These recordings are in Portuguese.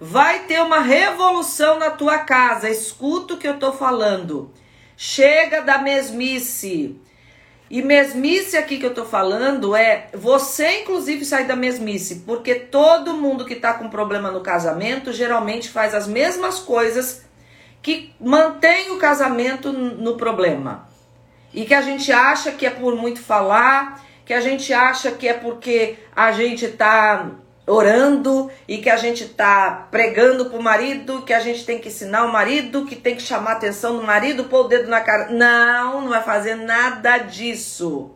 Vai ter uma revolução na tua casa. Escuta o que eu tô falando. Chega da mesmice. E mesmice aqui que eu tô falando é você, inclusive, sair da mesmice, porque todo mundo que tá com problema no casamento geralmente faz as mesmas coisas que mantém o casamento no problema. E que a gente acha que é por muito falar, que a gente acha que é porque a gente tá orando e que a gente tá pregando pro marido, que a gente tem que ensinar o marido, que tem que chamar a atenção do marido, pôr o dedo na cara. Não, não vai fazer nada disso.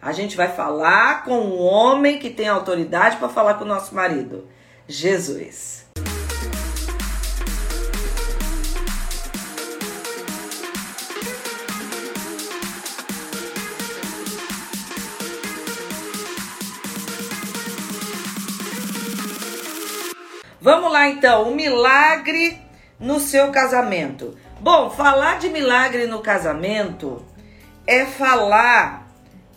A gente vai falar com um homem que tem autoridade para falar com o nosso marido. Jesus. Vamos lá então, o milagre no seu casamento. Bom, falar de milagre no casamento é falar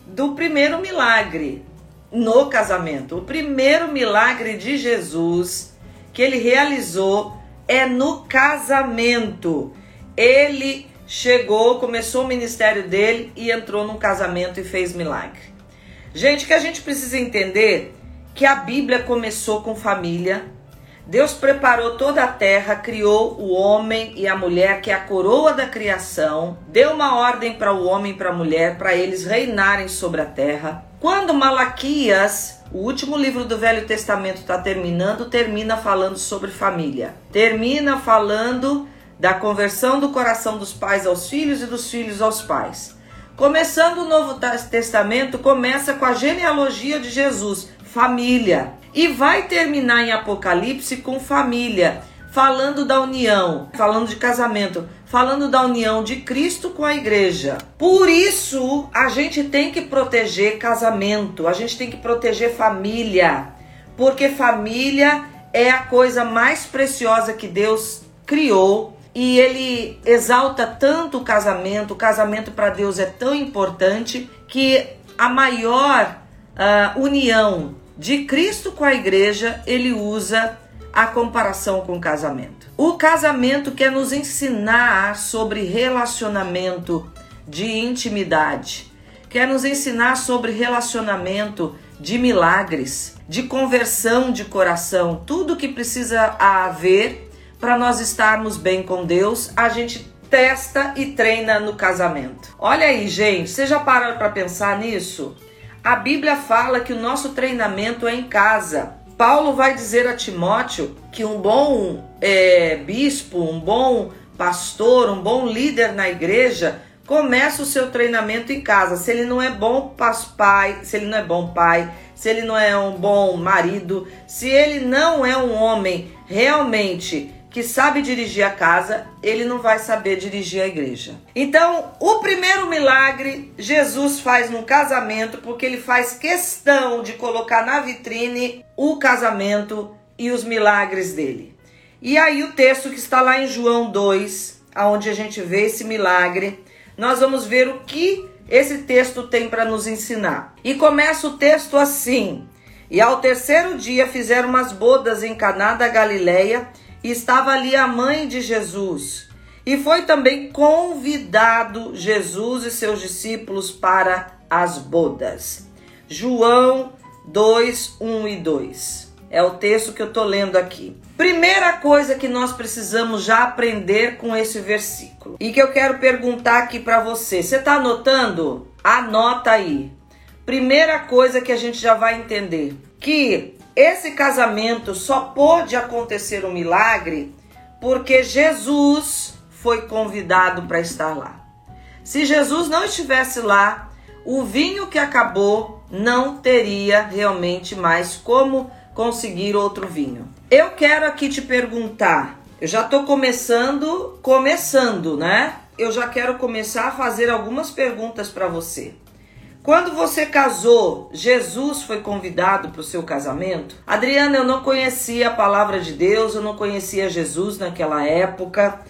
do primeiro milagre no casamento. O primeiro milagre de Jesus que ele realizou é no casamento. Ele chegou, começou o ministério dele e entrou num casamento e fez milagre. Gente, que a gente precisa entender que a Bíblia começou com família, Deus preparou toda a terra, criou o homem e a mulher, que é a coroa da criação, deu uma ordem para o homem e para a mulher, para eles reinarem sobre a terra. Quando Malaquias, o último livro do Velho Testamento, está terminando, termina falando sobre família. Termina falando da conversão do coração dos pais aos filhos e dos filhos aos pais. Começando o Novo Testamento, começa com a genealogia de Jesus, família. E vai terminar em Apocalipse com família, falando da união, falando de casamento, falando da união de Cristo com a igreja. Por isso, a gente tem que proteger casamento, a gente tem que proteger família, porque família é a coisa mais preciosa que Deus criou e ele exalta tanto o casamento. O casamento para Deus é tão importante que a maior uh, união de Cristo com a igreja, ele usa a comparação com o casamento. O casamento quer nos ensinar sobre relacionamento de intimidade, quer nos ensinar sobre relacionamento de milagres, de conversão de coração, tudo que precisa haver para nós estarmos bem com Deus, a gente testa e treina no casamento. Olha aí, gente, você já parou para pensar nisso? A Bíblia fala que o nosso treinamento é em casa. Paulo vai dizer a Timóteo que um bom é, bispo, um bom pastor, um bom líder na igreja começa o seu treinamento em casa. Se ele não é bom pai, se ele não é bom pai, se ele não é um bom marido, se ele não é um homem realmente que sabe dirigir a casa, ele não vai saber dirigir a igreja. Então, o primeiro milagre Jesus faz num casamento, porque ele faz questão de colocar na vitrine o casamento e os milagres dele. E aí o texto que está lá em João 2, aonde a gente vê esse milagre, nós vamos ver o que esse texto tem para nos ensinar. E começa o texto assim: E ao terceiro dia fizeram umas bodas em Caná da Galileia, estava ali a mãe de Jesus. E foi também convidado Jesus e seus discípulos para as bodas. João 2, 1 e 2. É o texto que eu estou lendo aqui. Primeira coisa que nós precisamos já aprender com esse versículo. E que eu quero perguntar aqui para você. Você está anotando? Anota aí. Primeira coisa que a gente já vai entender. Que esse casamento só pôde acontecer um milagre porque Jesus foi convidado para estar lá. Se Jesus não estivesse lá, o vinho que acabou não teria realmente mais como conseguir outro vinho. Eu quero aqui te perguntar, eu já estou começando, começando, né? Eu já quero começar a fazer algumas perguntas para você. Quando você casou, Jesus foi convidado para o seu casamento? Adriana, eu não conhecia a palavra de Deus, eu não conhecia Jesus naquela época.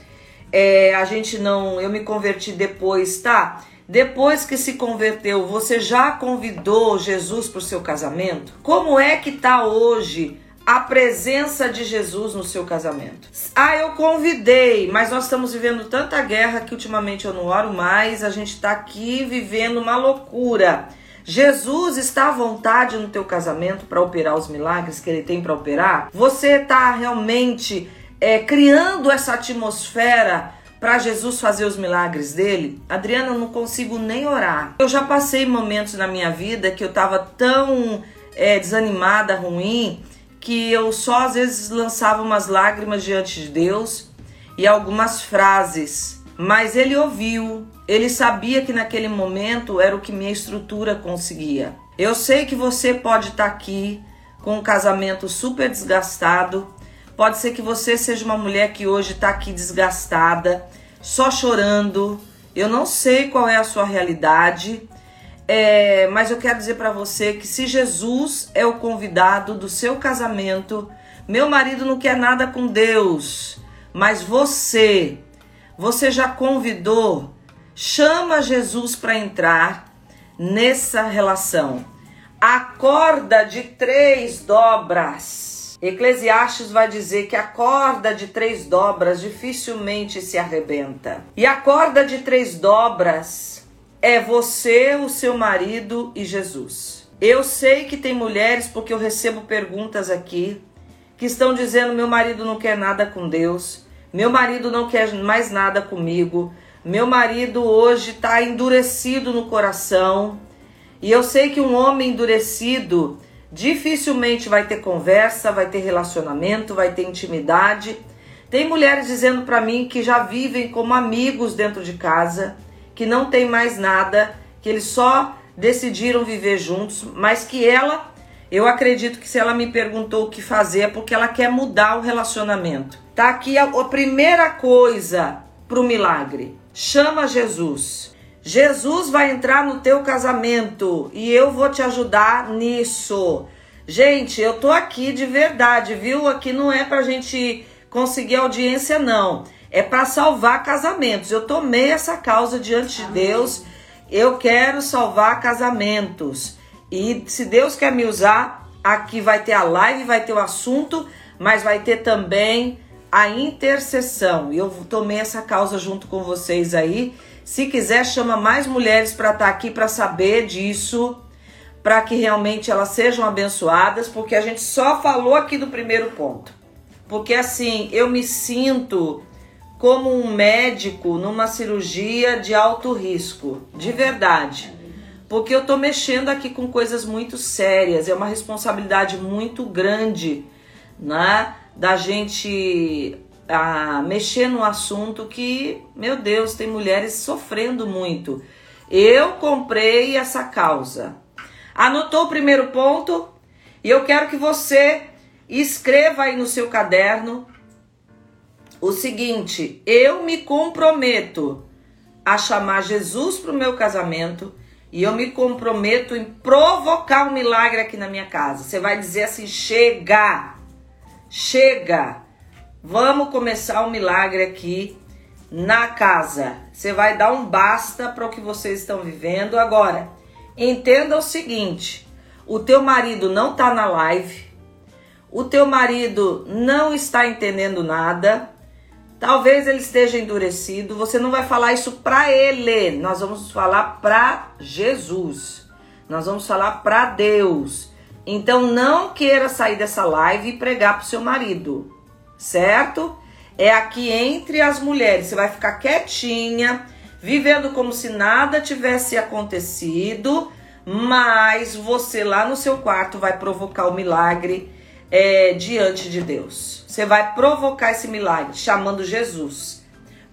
É, a gente não. Eu me converti depois, tá? Depois que se converteu, você já convidou Jesus para o seu casamento? Como é que tá hoje a presença de Jesus no seu casamento. Ah, eu convidei, mas nós estamos vivendo tanta guerra que ultimamente eu não oro mais, a gente está aqui vivendo uma loucura. Jesus está à vontade no teu casamento para operar os milagres que ele tem para operar? Você está realmente é, criando essa atmosfera para Jesus fazer os milagres dele? Adriana, eu não consigo nem orar. Eu já passei momentos na minha vida que eu estava tão é, desanimada, ruim, que eu só às vezes lançava umas lágrimas diante de Deus e algumas frases. Mas ele ouviu, ele sabia que naquele momento era o que minha estrutura conseguia. Eu sei que você pode estar tá aqui com um casamento super desgastado. Pode ser que você seja uma mulher que hoje está aqui desgastada, só chorando. Eu não sei qual é a sua realidade, é, mas eu quero dizer para você que se Jesus é o convidado do seu casamento, meu marido não quer nada com Deus, mas você, você já convidou Chama Jesus para entrar nessa relação. A corda de três dobras. Eclesiastes vai dizer que a corda de três dobras dificilmente se arrebenta. E a corda de três dobras é você, o seu marido e Jesus. Eu sei que tem mulheres, porque eu recebo perguntas aqui, que estão dizendo: meu marido não quer nada com Deus, meu marido não quer mais nada comigo, meu marido hoje está endurecido no coração. E eu sei que um homem endurecido dificilmente vai ter conversa, vai ter relacionamento, vai ter intimidade. Tem mulheres dizendo para mim que já vivem como amigos dentro de casa, que não tem mais nada, que eles só decidiram viver juntos, mas que ela, eu acredito que se ela me perguntou o que fazer é porque ela quer mudar o relacionamento. Tá aqui a, a primeira coisa para o milagre chama Jesus. Jesus vai entrar no teu casamento e eu vou te ajudar nisso. Gente, eu tô aqui de verdade, viu? Aqui não é pra gente conseguir audiência, não. É para salvar casamentos. Eu tomei essa causa diante de Deus. Eu quero salvar casamentos. E se Deus quer me usar, aqui vai ter a live, vai ter o assunto, mas vai ter também a intercessão. Eu tomei essa causa junto com vocês aí. Se quiser, chama mais mulheres para estar tá aqui para saber disso, para que realmente elas sejam abençoadas, porque a gente só falou aqui do primeiro ponto. Porque assim, eu me sinto como um médico numa cirurgia de alto risco, de verdade. Porque eu tô mexendo aqui com coisas muito sérias, é uma responsabilidade muito grande, né? da gente a, mexer no assunto que, meu Deus, tem mulheres sofrendo muito. Eu comprei essa causa. Anotou o primeiro ponto? E eu quero que você escreva aí no seu caderno o seguinte: eu me comprometo a chamar Jesus para o meu casamento e eu me comprometo em provocar um milagre aqui na minha casa. Você vai dizer assim: chega! Chega! Vamos começar um milagre aqui na casa. Você vai dar um basta para o que vocês estão vivendo agora. Entenda o seguinte: o teu marido não está na live, o teu marido não está entendendo nada, talvez ele esteja endurecido. Você não vai falar isso para ele, nós vamos falar para Jesus, nós vamos falar para Deus. Então não queira sair dessa live e pregar pro seu marido, certo? É aqui entre as mulheres. Você vai ficar quietinha, vivendo como se nada tivesse acontecido, mas você lá no seu quarto vai provocar o milagre é, diante de Deus. Você vai provocar esse milagre chamando Jesus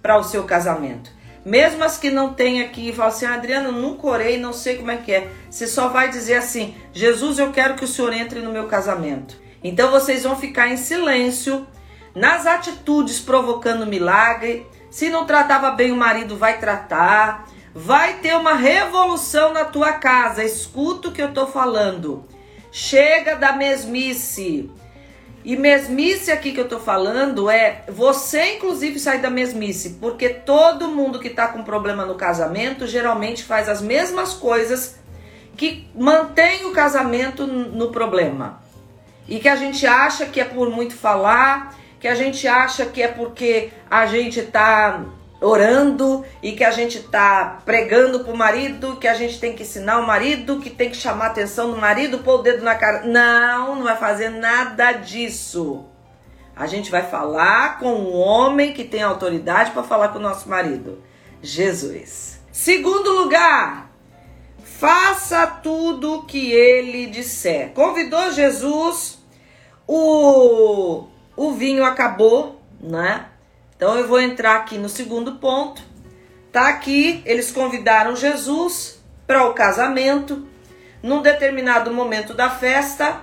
para o seu casamento. Mesmo as que não têm aqui falam assim, Adriana, eu nunca orei, não sei como é que é. Você só vai dizer assim, Jesus, eu quero que o Senhor entre no meu casamento. Então vocês vão ficar em silêncio, nas atitudes provocando milagre. Se não tratava bem o marido, vai tratar. Vai ter uma revolução na tua casa. Escuta o que eu tô falando. Chega da mesmice. E mesmice aqui que eu tô falando é você, inclusive, sair da mesmice, porque todo mundo que tá com problema no casamento geralmente faz as mesmas coisas que mantém o casamento no problema. e que a gente acha que é por muito falar, que a gente acha que é porque a gente tá orando e que a gente tá pregando pro marido, que a gente tem que ensinar o marido, que tem que chamar a atenção do marido, pôr o dedo na cara. Não, não vai fazer nada disso. A gente vai falar com um homem que tem autoridade para falar com o nosso marido. Jesus. Segundo lugar, faça tudo o que ele disser. Convidou Jesus, o, o vinho acabou, né? Então eu vou entrar aqui no segundo ponto. Tá aqui, eles convidaram Jesus para o casamento. Num determinado momento da festa,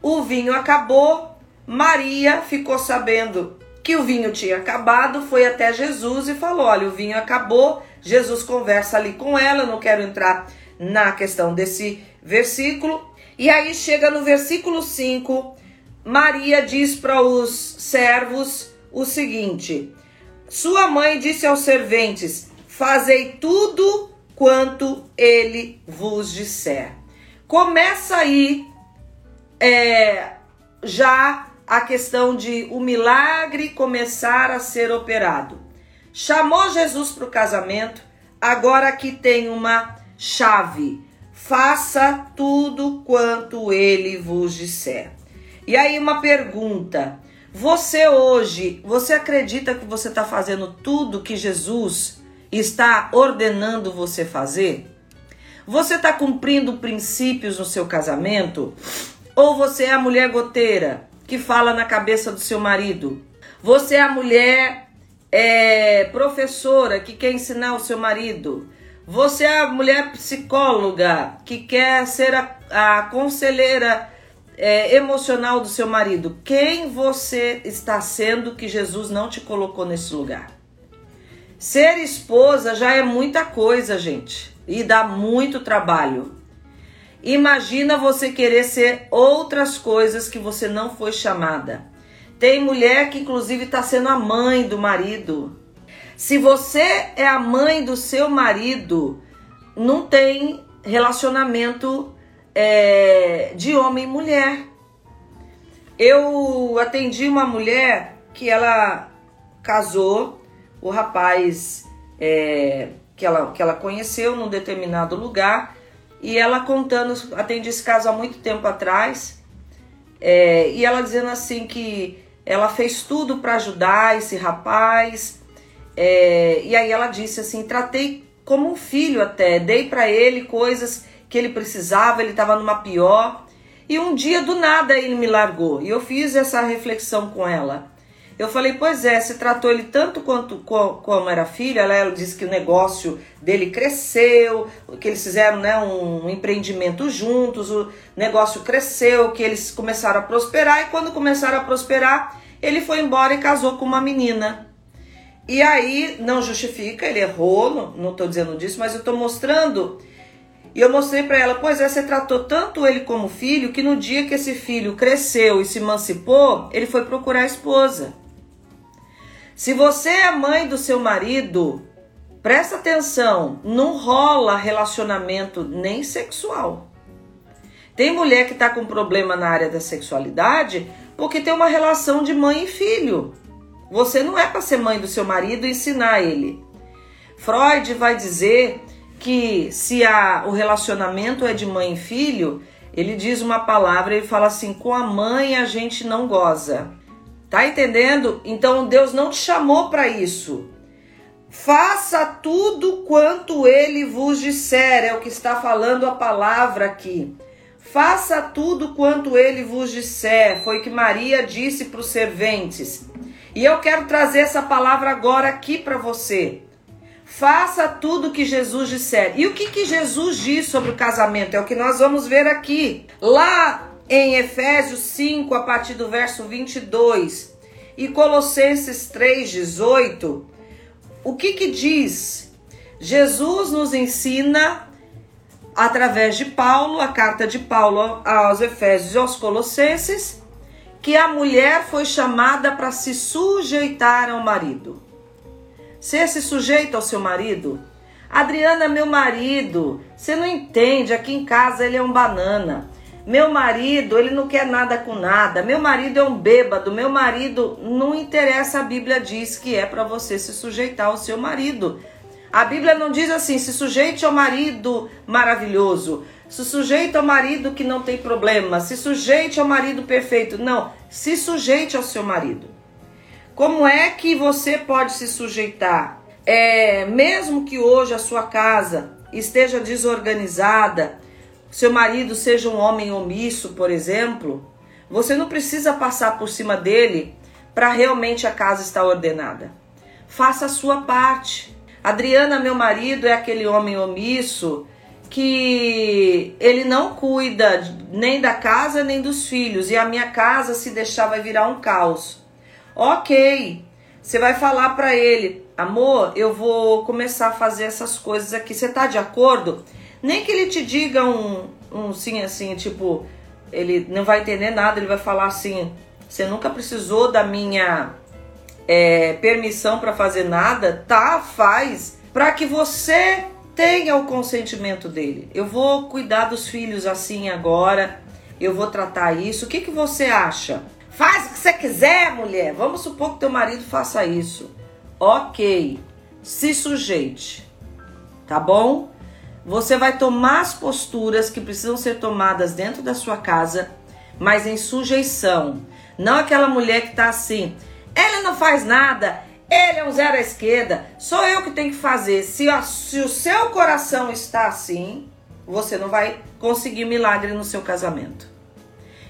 o vinho acabou. Maria ficou sabendo que o vinho tinha acabado, foi até Jesus e falou: Olha, o vinho acabou. Jesus conversa ali com ela. Não quero entrar na questão desse versículo. E aí chega no versículo 5, Maria diz para os servos o seguinte: Sua mãe disse aos serventes: Fazei tudo quanto ele vos disser. Começa aí é, já a questão de o milagre começar a ser operado. Chamou Jesus para o casamento, agora aqui tem uma chave. Faça tudo quanto ele vos disser. E aí uma pergunta: você hoje, você acredita que você está fazendo tudo que Jesus está ordenando você fazer? Você está cumprindo princípios no seu casamento? Ou você é a mulher goteira que fala na cabeça do seu marido? Você é a mulher é, professora que quer ensinar o seu marido? Você é a mulher psicóloga que quer ser a, a conselheira é, emocional do seu marido, quem você está sendo que Jesus não te colocou nesse lugar? Ser esposa já é muita coisa, gente, e dá muito trabalho. Imagina você querer ser outras coisas que você não foi chamada. Tem mulher que inclusive está sendo a mãe do marido. Se você é a mãe do seu marido, não tem relacionamento é, de homem e mulher. Eu atendi uma mulher que ela casou, o rapaz é, que, ela, que ela conheceu num determinado lugar, e ela contando, atendi esse caso há muito tempo atrás, é, e ela dizendo assim que ela fez tudo para ajudar esse rapaz, é, e aí ela disse assim: tratei como um filho até, dei para ele coisas que ele precisava, ele estava numa pior. E um dia do nada ele me largou. E eu fiz essa reflexão com ela. Eu falei, pois é, se tratou ele tanto quanto como era filha. Ela, disse que o negócio dele cresceu, que eles fizeram né, um empreendimento juntos, o negócio cresceu, que eles começaram a prosperar. E quando começaram a prosperar, ele foi embora e casou com uma menina. E aí, não justifica, ele errou, não estou dizendo disso, mas eu estou mostrando e eu mostrei para ela, pois é, você tratou tanto ele como filho que no dia que esse filho cresceu e se emancipou, ele foi procurar a esposa. Se você é mãe do seu marido, presta atenção, não rola relacionamento nem sexual. Tem mulher que está com problema na área da sexualidade porque tem uma relação de mãe e filho. Você não é para ser mãe do seu marido e ensinar ele. Freud vai dizer que se a, o relacionamento é de mãe e filho, ele diz uma palavra e fala assim: com a mãe a gente não goza. Tá entendendo? Então Deus não te chamou para isso. Faça tudo quanto ele vos disser, é o que está falando a palavra aqui. Faça tudo quanto ele vos disser, foi que Maria disse para os serventes. E eu quero trazer essa palavra agora aqui para você. Faça tudo o que Jesus disser. E o que, que Jesus diz sobre o casamento? É o que nós vamos ver aqui. Lá em Efésios 5, a partir do verso 22, e Colossenses 3, 18, o que, que diz? Jesus nos ensina, através de Paulo, a carta de Paulo aos Efésios e aos Colossenses, que a mulher foi chamada para se sujeitar ao marido. Ser se sujeito ao seu marido. Adriana, meu marido, você não entende, aqui em casa ele é um banana. Meu marido, ele não quer nada com nada. Meu marido é um bêbado. Meu marido não interessa. A Bíblia diz que é para você se sujeitar ao seu marido. A Bíblia não diz assim: se sujeite ao marido maravilhoso, se sujeite ao marido que não tem problema, se sujeite ao marido perfeito. Não, se sujeite ao seu marido. Como é que você pode se sujeitar? É, mesmo que hoje a sua casa esteja desorganizada, seu marido seja um homem omisso, por exemplo, você não precisa passar por cima dele para realmente a casa estar ordenada. Faça a sua parte. Adriana, meu marido, é aquele homem omisso que ele não cuida nem da casa nem dos filhos e a minha casa se deixar vai virar um caos. OK. Você vai falar para ele: "Amor, eu vou começar a fazer essas coisas aqui. Você tá de acordo?" Nem que ele te diga um, um sim assim, tipo, ele não vai entender nada, ele vai falar assim: você nunca precisou da minha é, permissão para fazer nada, tá? Faz para que você tenha o consentimento dele. Eu vou cuidar dos filhos assim agora, eu vou tratar isso. O que, que você acha? Faz o que você quiser, mulher. Vamos supor que teu marido faça isso. Ok, se sujeite, tá bom? Você vai tomar as posturas que precisam ser tomadas dentro da sua casa, mas em sujeição. Não aquela mulher que está assim, ela não faz nada, ele é um zero à esquerda, sou eu que tenho que fazer. Se, se o seu coração está assim, você não vai conseguir milagre no seu casamento.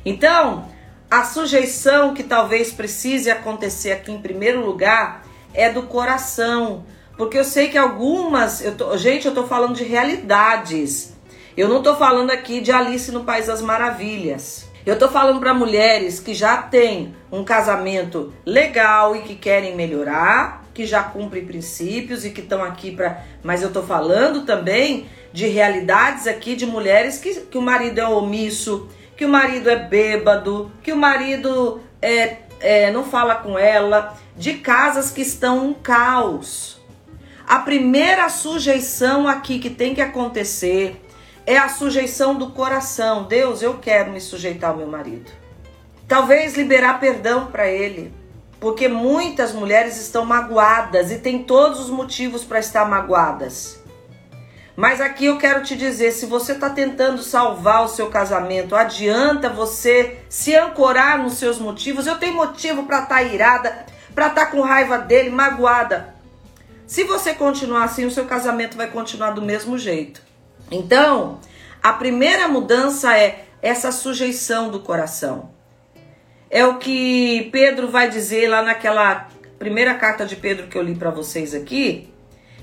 Então, a sujeição que talvez precise acontecer aqui em primeiro lugar é do coração. Porque eu sei que algumas, eu tô, gente, eu tô falando de realidades. Eu não tô falando aqui de Alice no País das Maravilhas. Eu tô falando para mulheres que já têm um casamento legal e que querem melhorar, que já cumprem princípios e que estão aqui para. Mas eu tô falando também de realidades aqui de mulheres que, que o marido é omisso, que o marido é bêbado, que o marido é, é, não fala com ela, de casas que estão um caos. A primeira sujeição aqui que tem que acontecer é a sujeição do coração. Deus, eu quero me sujeitar ao meu marido. Talvez liberar perdão para ele, porque muitas mulheres estão magoadas e tem todos os motivos para estar magoadas. Mas aqui eu quero te dizer, se você está tentando salvar o seu casamento, adianta você se ancorar nos seus motivos. Eu tenho motivo para estar tá irada, para estar tá com raiva dele, magoada. Se você continuar assim, o seu casamento vai continuar do mesmo jeito. Então, a primeira mudança é essa sujeição do coração. É o que Pedro vai dizer lá naquela primeira carta de Pedro que eu li para vocês aqui,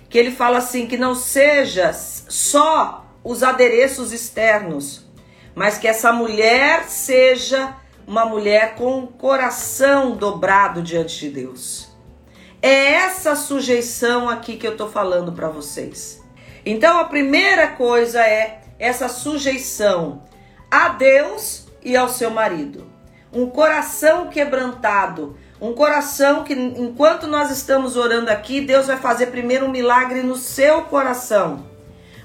que ele fala assim que não seja só os adereços externos, mas que essa mulher seja uma mulher com o coração dobrado diante de Deus. É essa sujeição aqui que eu tô falando para vocês. Então a primeira coisa é essa sujeição a Deus e ao seu marido. Um coração quebrantado, um coração que enquanto nós estamos orando aqui, Deus vai fazer primeiro um milagre no seu coração.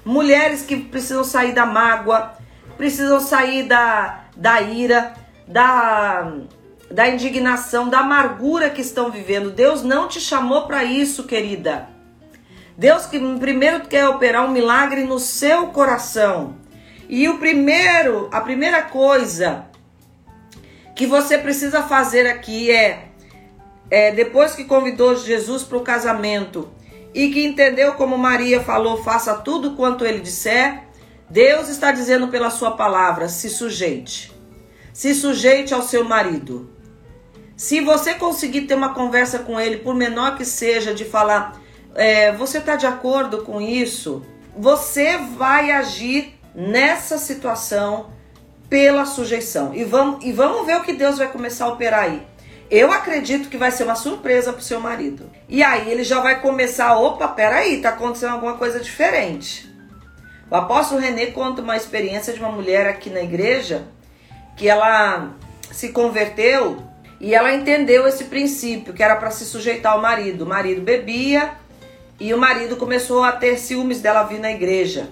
Mulheres que precisam sair da mágoa, precisam sair da, da ira, da da indignação, da amargura que estão vivendo. Deus não te chamou para isso, querida. Deus que primeiro quer operar um milagre no seu coração. E o primeiro, a primeira coisa que você precisa fazer aqui é, é depois que convidou Jesus para o casamento e que entendeu como Maria falou, faça tudo quanto ele disser, Deus está dizendo pela sua palavra, se sujeite. Se sujeite ao seu marido. Se você conseguir ter uma conversa com ele, por menor que seja, de falar, é, você está de acordo com isso? Você vai agir nessa situação pela sujeição. E vamos, e vamos ver o que Deus vai começar a operar aí. Eu acredito que vai ser uma surpresa pro seu marido. E aí ele já vai começar, opa, peraí, tá acontecendo alguma coisa diferente. O apóstolo René conta uma experiência de uma mulher aqui na igreja que ela se converteu e ela entendeu esse princípio, que era para se sujeitar ao marido. O marido bebia e o marido começou a ter ciúmes dela vir na igreja.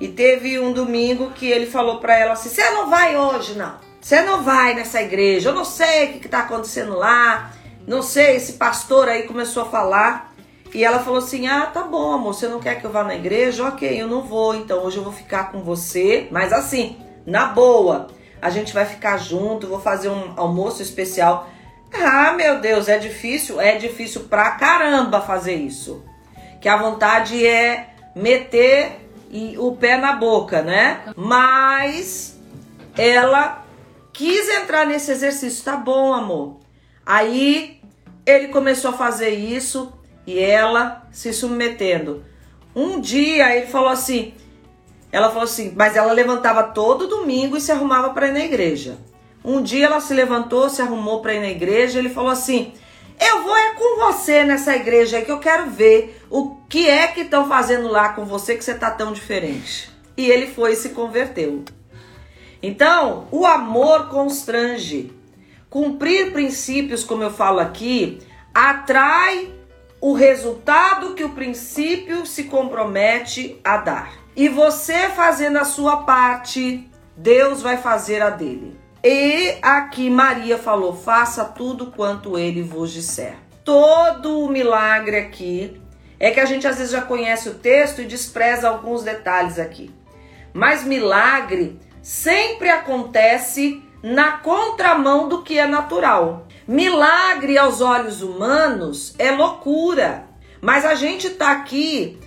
E teve um domingo que ele falou para ela assim: "Você não vai hoje, não. Você não vai nessa igreja. Eu não sei o que, que tá acontecendo lá. Não sei, esse pastor aí começou a falar e ela falou assim: Ah, tá bom, amor, você não quer que eu vá na igreja? Ok, eu não vou, então hoje eu vou ficar com você, mas assim, na boa. A gente vai ficar junto, vou fazer um almoço especial. Ah, meu Deus, é difícil? É difícil pra caramba fazer isso. Que a vontade é meter o pé na boca, né? Mas ela quis entrar nesse exercício. Tá bom, amor. Aí ele começou a fazer isso e ela se submetendo. Um dia ele falou assim, ela falou assim, mas ela levantava todo domingo e se arrumava para ir na igreja. Um dia ela se levantou, se arrumou para ir na igreja, ele falou assim: "Eu vou é com você nessa igreja aí que eu quero ver o que é que estão fazendo lá com você que você tá tão diferente". E ele foi e se converteu. Então, o amor constrange. Cumprir princípios, como eu falo aqui, atrai o resultado que o princípio se compromete a dar. E você fazendo a sua parte, Deus vai fazer a dele. E aqui Maria falou: faça tudo quanto ele vos disser. Todo o milagre aqui é que a gente às vezes já conhece o texto e despreza alguns detalhes aqui. Mas milagre sempre acontece na contramão do que é natural. Milagre aos olhos humanos é loucura, mas a gente tá aqui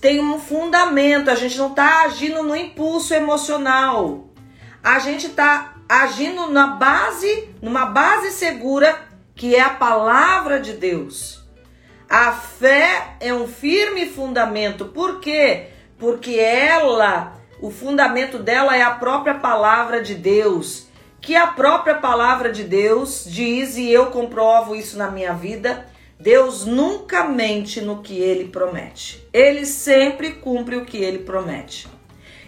tem um fundamento, a gente não tá agindo no impulso emocional. A gente tá agindo na base, numa base segura que é a palavra de Deus. A fé é um firme fundamento. Por quê? Porque ela, o fundamento dela é a própria palavra de Deus que a própria palavra de Deus diz, e eu comprovo isso na minha vida, Deus nunca mente no que ele promete. Ele sempre cumpre o que ele promete.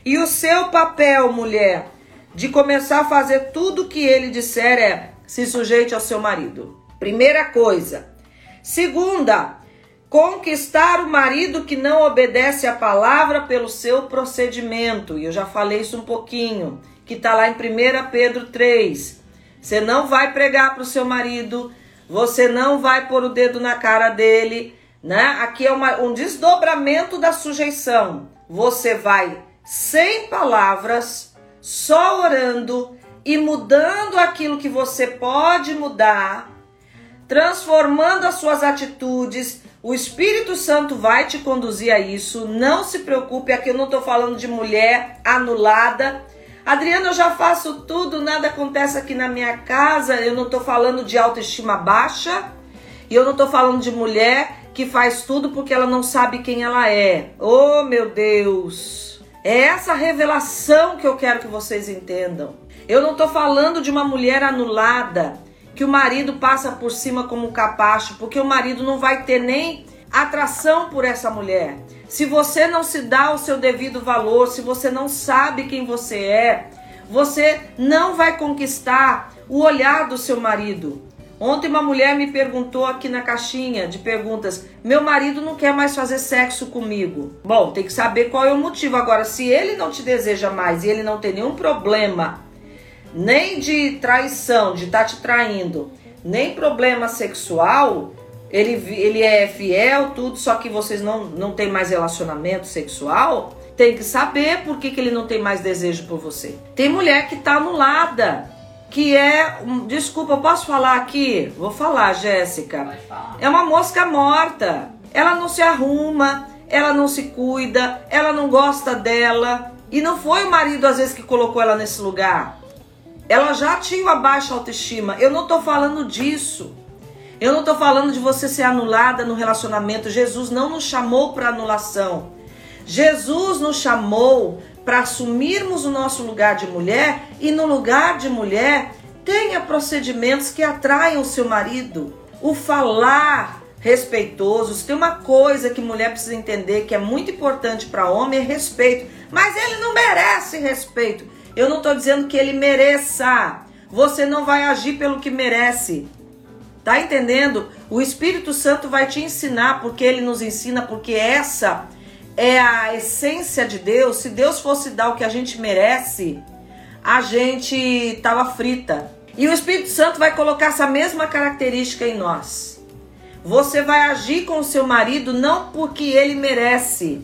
E o seu papel, mulher, de começar a fazer tudo o que ele disser é se sujeite ao seu marido. Primeira coisa. Segunda, conquistar o marido que não obedece à palavra pelo seu procedimento. E eu já falei isso um pouquinho que está lá em 1 Pedro 3. Você não vai pregar para o seu marido, você não vai pôr o dedo na cara dele, né? Aqui é uma, um desdobramento da sujeição. Você vai sem palavras, só orando e mudando aquilo que você pode mudar, transformando as suas atitudes. O Espírito Santo vai te conduzir a isso. Não se preocupe, aqui eu não estou falando de mulher anulada Adriana, eu já faço tudo, nada acontece aqui na minha casa. Eu não tô falando de autoestima baixa e eu não tô falando de mulher que faz tudo porque ela não sabe quem ela é. Oh, meu Deus! É essa revelação que eu quero que vocês entendam. Eu não tô falando de uma mulher anulada que o marido passa por cima como um capacho, porque o marido não vai ter nem atração por essa mulher. Se você não se dá o seu devido valor, se você não sabe quem você é, você não vai conquistar o olhar do seu marido. Ontem uma mulher me perguntou aqui na caixinha de perguntas: "Meu marido não quer mais fazer sexo comigo". Bom, tem que saber qual é o motivo. Agora, se ele não te deseja mais e ele não tem nenhum problema, nem de traição, de estar tá te traindo, nem problema sexual, ele, ele é fiel, tudo, só que vocês não, não têm mais relacionamento sexual, tem que saber por que, que ele não tem mais desejo por você. Tem mulher que tá anulada, que é. Desculpa, posso falar aqui? Vou falar, Jéssica. É uma mosca morta. Ela não se arruma, ela não se cuida, ela não gosta dela. E não foi o marido, às vezes, que colocou ela nesse lugar. Ela já tinha uma baixa autoestima. Eu não tô falando disso. Eu não estou falando de você ser anulada no relacionamento. Jesus não nos chamou para anulação. Jesus nos chamou para assumirmos o nosso lugar de mulher e no lugar de mulher tenha procedimentos que atraiam o seu marido. O falar respeitoso. Tem uma coisa que mulher precisa entender que é muito importante para homem é respeito. Mas ele não merece respeito. Eu não estou dizendo que ele mereça. Você não vai agir pelo que merece. Tá entendendo? O Espírito Santo vai te ensinar porque ele nos ensina, porque essa é a essência de Deus, se Deus fosse dar o que a gente merece, a gente tava frita. E o Espírito Santo vai colocar essa mesma característica em nós. Você vai agir com o seu marido não porque ele merece,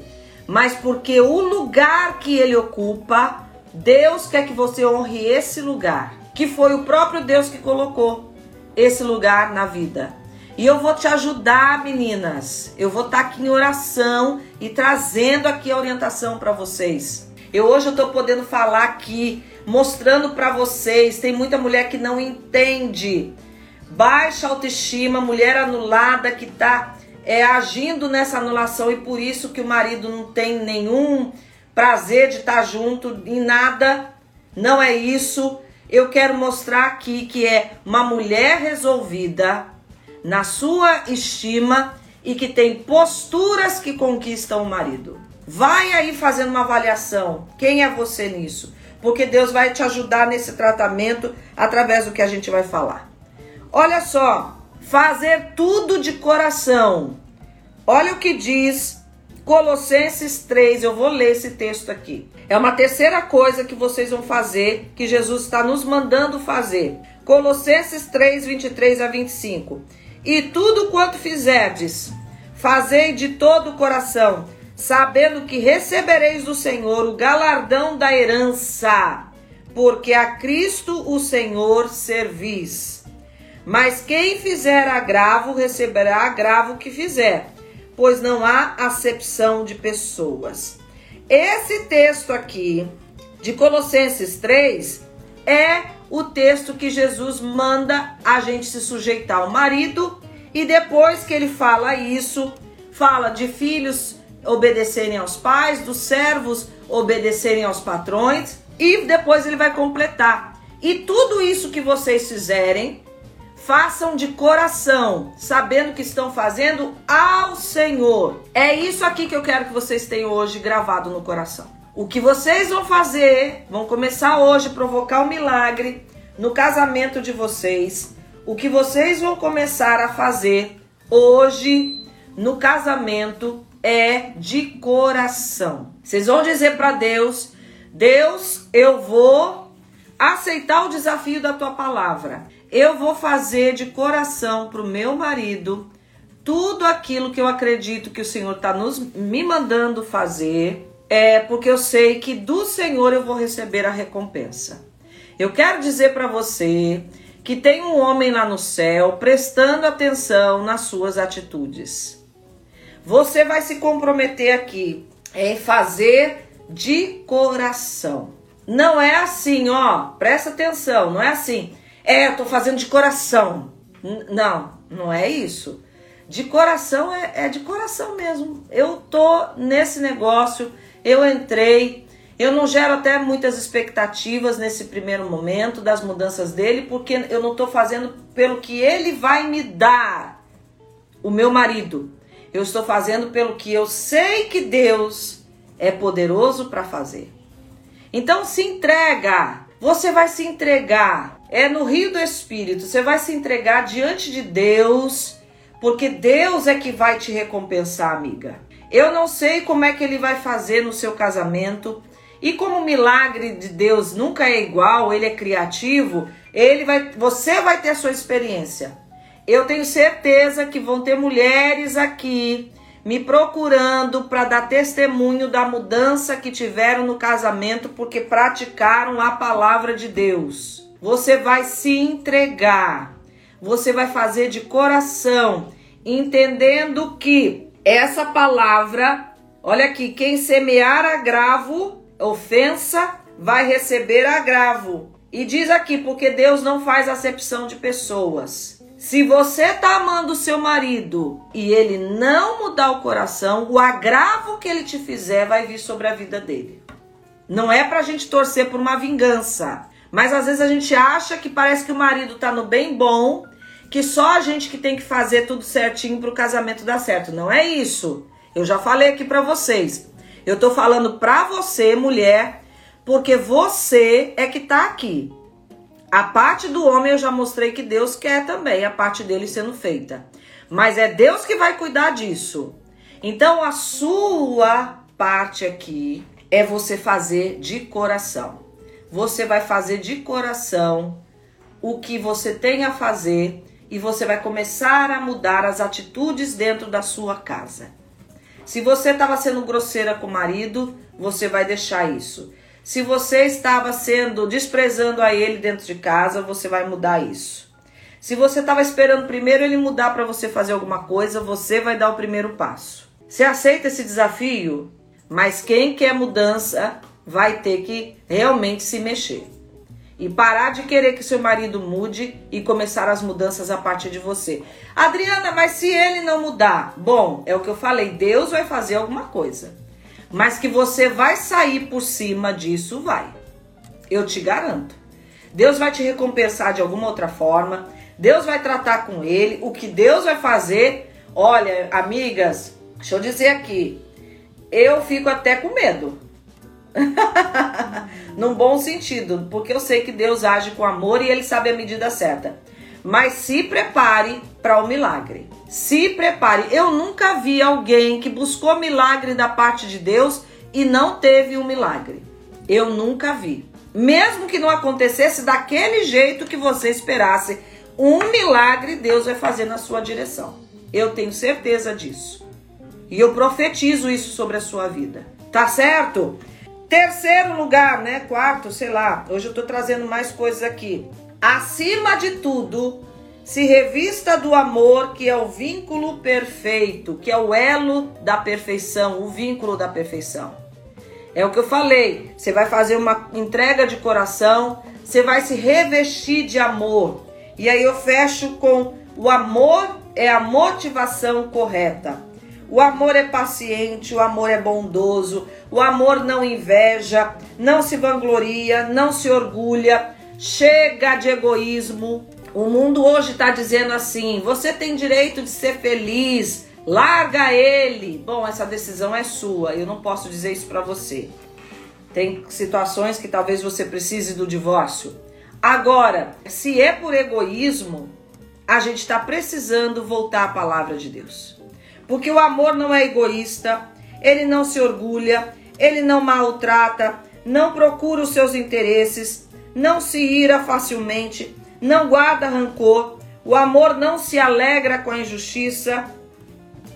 mas porque o lugar que ele ocupa, Deus quer que você honre esse lugar, que foi o próprio Deus que colocou esse lugar na vida. E eu vou te ajudar, meninas. Eu vou estar aqui em oração e trazendo aqui a orientação para vocês. Eu hoje eu tô podendo falar aqui, mostrando para vocês. Tem muita mulher que não entende. Baixa autoestima, mulher anulada que tá é, agindo nessa anulação e por isso que o marido não tem nenhum prazer de estar junto em nada. Não é isso. Eu quero mostrar aqui que é uma mulher resolvida na sua estima e que tem posturas que conquistam o marido. Vai aí fazendo uma avaliação. Quem é você nisso? Porque Deus vai te ajudar nesse tratamento através do que a gente vai falar. Olha só, fazer tudo de coração. Olha o que diz Colossenses 3. Eu vou ler esse texto aqui. É uma terceira coisa que vocês vão fazer, que Jesus está nos mandando fazer. Colossenses 3, 23 a 25. E tudo quanto fizerdes, fazei de todo o coração, sabendo que recebereis do Senhor o galardão da herança, porque a Cristo o Senhor servis. Mas quem fizer agravo, receberá agravo que fizer, pois não há acepção de pessoas. Esse texto aqui, de Colossenses 3, é o texto que Jesus manda a gente se sujeitar ao marido e depois que ele fala isso, fala de filhos obedecerem aos pais, dos servos obedecerem aos patrões e depois ele vai completar. E tudo isso que vocês fizerem, façam de coração, sabendo que estão fazendo ao Senhor. É isso aqui que eu quero que vocês tenham hoje gravado no coração. O que vocês vão fazer, vão começar hoje a provocar um milagre no casamento de vocês. O que vocês vão começar a fazer hoje no casamento é de coração. Vocês vão dizer para Deus: Deus, eu vou aceitar o desafio da tua palavra. Eu vou fazer de coração para o meu marido tudo aquilo que eu acredito que o Senhor está me mandando fazer é porque eu sei que do Senhor eu vou receber a recompensa. Eu quero dizer para você que tem um homem lá no céu prestando atenção nas suas atitudes. Você vai se comprometer aqui em fazer de coração. Não é assim, ó, presta atenção, não é assim. É, tô fazendo de coração. Não, não é isso. De coração é, é de coração mesmo. Eu tô nesse negócio eu entrei, eu não gero até muitas expectativas nesse primeiro momento das mudanças dele, porque eu não estou fazendo pelo que ele vai me dar, o meu marido. Eu estou fazendo pelo que eu sei que Deus é poderoso para fazer. Então se entrega, você vai se entregar. É no rio do Espírito, você vai se entregar diante de Deus, porque Deus é que vai te recompensar, amiga. Eu não sei como é que ele vai fazer no seu casamento. E como o milagre de Deus nunca é igual, ele é criativo, ele vai, você vai ter a sua experiência. Eu tenho certeza que vão ter mulheres aqui me procurando para dar testemunho da mudança que tiveram no casamento porque praticaram a palavra de Deus. Você vai se entregar. Você vai fazer de coração, entendendo que essa palavra, olha aqui, quem semear agravo, ofensa, vai receber agravo. E diz aqui, porque Deus não faz acepção de pessoas. Se você tá amando o seu marido e ele não mudar o coração, o agravo que ele te fizer vai vir sobre a vida dele. Não é pra gente torcer por uma vingança, mas às vezes a gente acha que parece que o marido tá no bem bom que só a gente que tem que fazer tudo certinho para o casamento dar certo. Não é isso. Eu já falei aqui para vocês. Eu tô falando para você, mulher, porque você é que tá aqui. A parte do homem eu já mostrei que Deus quer também, a parte dele sendo feita. Mas é Deus que vai cuidar disso. Então a sua parte aqui é você fazer de coração. Você vai fazer de coração o que você tem a fazer e você vai começar a mudar as atitudes dentro da sua casa. Se você estava sendo grosseira com o marido, você vai deixar isso. Se você estava sendo desprezando a ele dentro de casa, você vai mudar isso. Se você estava esperando primeiro ele mudar para você fazer alguma coisa, você vai dar o primeiro passo. Você aceita esse desafio? Mas quem quer mudança vai ter que realmente se mexer. E parar de querer que seu marido mude e começar as mudanças a partir de você. Adriana, mas se ele não mudar? Bom, é o que eu falei, Deus vai fazer alguma coisa. Mas que você vai sair por cima disso, vai. Eu te garanto. Deus vai te recompensar de alguma outra forma. Deus vai tratar com ele. O que Deus vai fazer? Olha, amigas, deixa eu dizer aqui. Eu fico até com medo. Num bom sentido, porque eu sei que Deus age com amor e ele sabe a medida certa. Mas se prepare para o milagre. Se prepare. Eu nunca vi alguém que buscou milagre da parte de Deus e não teve um milagre. Eu nunca vi. Mesmo que não acontecesse daquele jeito que você esperasse, um milagre Deus vai fazer na sua direção. Eu tenho certeza disso. E eu profetizo isso sobre a sua vida. Tá certo? Terceiro lugar, né? Quarto, sei lá. Hoje eu tô trazendo mais coisas aqui. Acima de tudo, se revista do amor, que é o vínculo perfeito, que é o elo da perfeição, o vínculo da perfeição. É o que eu falei. Você vai fazer uma entrega de coração, você vai se revestir de amor. E aí eu fecho com o amor é a motivação correta. O amor é paciente, o amor é bondoso, o amor não inveja, não se vangloria, não se orgulha, chega de egoísmo. O mundo hoje está dizendo assim: você tem direito de ser feliz, larga ele. Bom, essa decisão é sua, eu não posso dizer isso para você. Tem situações que talvez você precise do divórcio. Agora, se é por egoísmo, a gente está precisando voltar à palavra de Deus. Porque o amor não é egoísta, ele não se orgulha, ele não maltrata, não procura os seus interesses, não se ira facilmente, não guarda rancor. O amor não se alegra com a injustiça,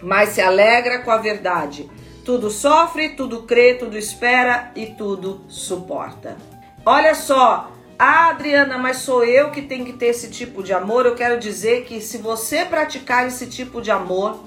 mas se alegra com a verdade. Tudo sofre, tudo crê, tudo espera e tudo suporta. Olha só, ah, Adriana, mas sou eu que tenho que ter esse tipo de amor. Eu quero dizer que se você praticar esse tipo de amor,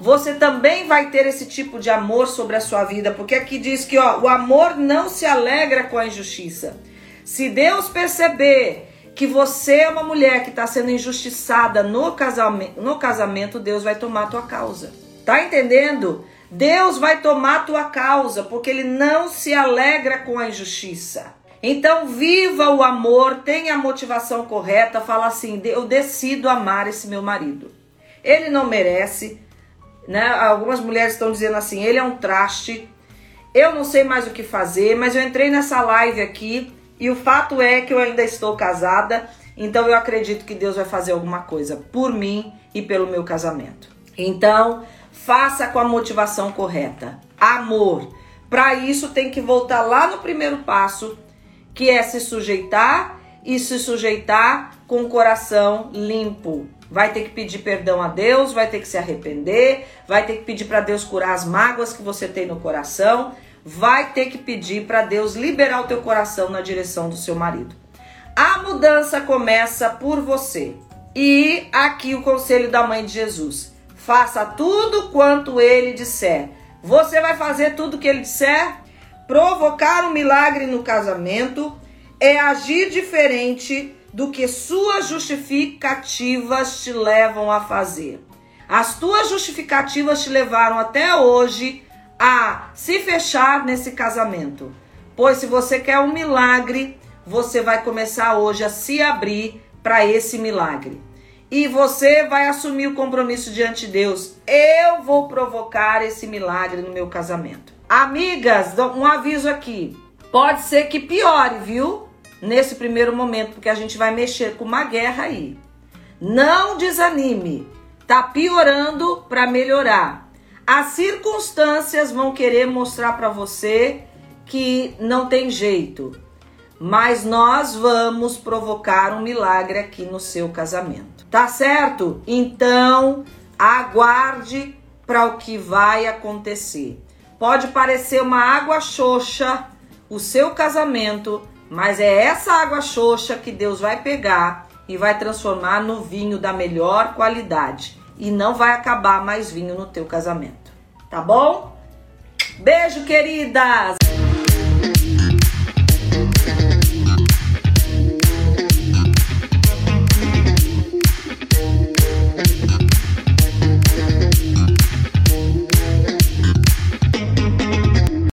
você também vai ter esse tipo de amor sobre a sua vida, porque aqui diz que ó, o amor não se alegra com a injustiça. Se Deus perceber que você é uma mulher que está sendo injustiçada no casamento, no casamento, Deus vai tomar a tua causa. Tá entendendo? Deus vai tomar a tua causa, porque ele não se alegra com a injustiça. Então, viva o amor, tenha a motivação correta, fala assim: eu decido amar esse meu marido. Ele não merece, né? Algumas mulheres estão dizendo assim: ele é um traste, eu não sei mais o que fazer, mas eu entrei nessa live aqui e o fato é que eu ainda estou casada, então eu acredito que Deus vai fazer alguma coisa por mim e pelo meu casamento. Então, faça com a motivação correta. Amor. Para isso tem que voltar lá no primeiro passo, que é se sujeitar e se sujeitar com o coração limpo vai ter que pedir perdão a Deus, vai ter que se arrepender, vai ter que pedir para Deus curar as mágoas que você tem no coração, vai ter que pedir para Deus liberar o teu coração na direção do seu marido. A mudança começa por você. E aqui o conselho da mãe de Jesus: faça tudo quanto ele disser. Você vai fazer tudo que ele disser? Provocar um milagre no casamento é agir diferente do que suas justificativas te levam a fazer. As tuas justificativas te levaram até hoje a se fechar nesse casamento. Pois se você quer um milagre, você vai começar hoje a se abrir para esse milagre. E você vai assumir o compromisso diante de Deus. Eu vou provocar esse milagre no meu casamento. Amigas, um aviso aqui. Pode ser que piore, viu? Nesse primeiro momento, porque a gente vai mexer com uma guerra aí. Não desanime. Tá piorando para melhorar. As circunstâncias vão querer mostrar para você que não tem jeito, mas nós vamos provocar um milagre aqui no seu casamento. Tá certo? Então, aguarde para o que vai acontecer. Pode parecer uma água xoxa o seu casamento, mas é essa água xoxa que Deus vai pegar e vai transformar no vinho da melhor qualidade e não vai acabar mais vinho no teu casamento. Tá bom? Beijo, queridas!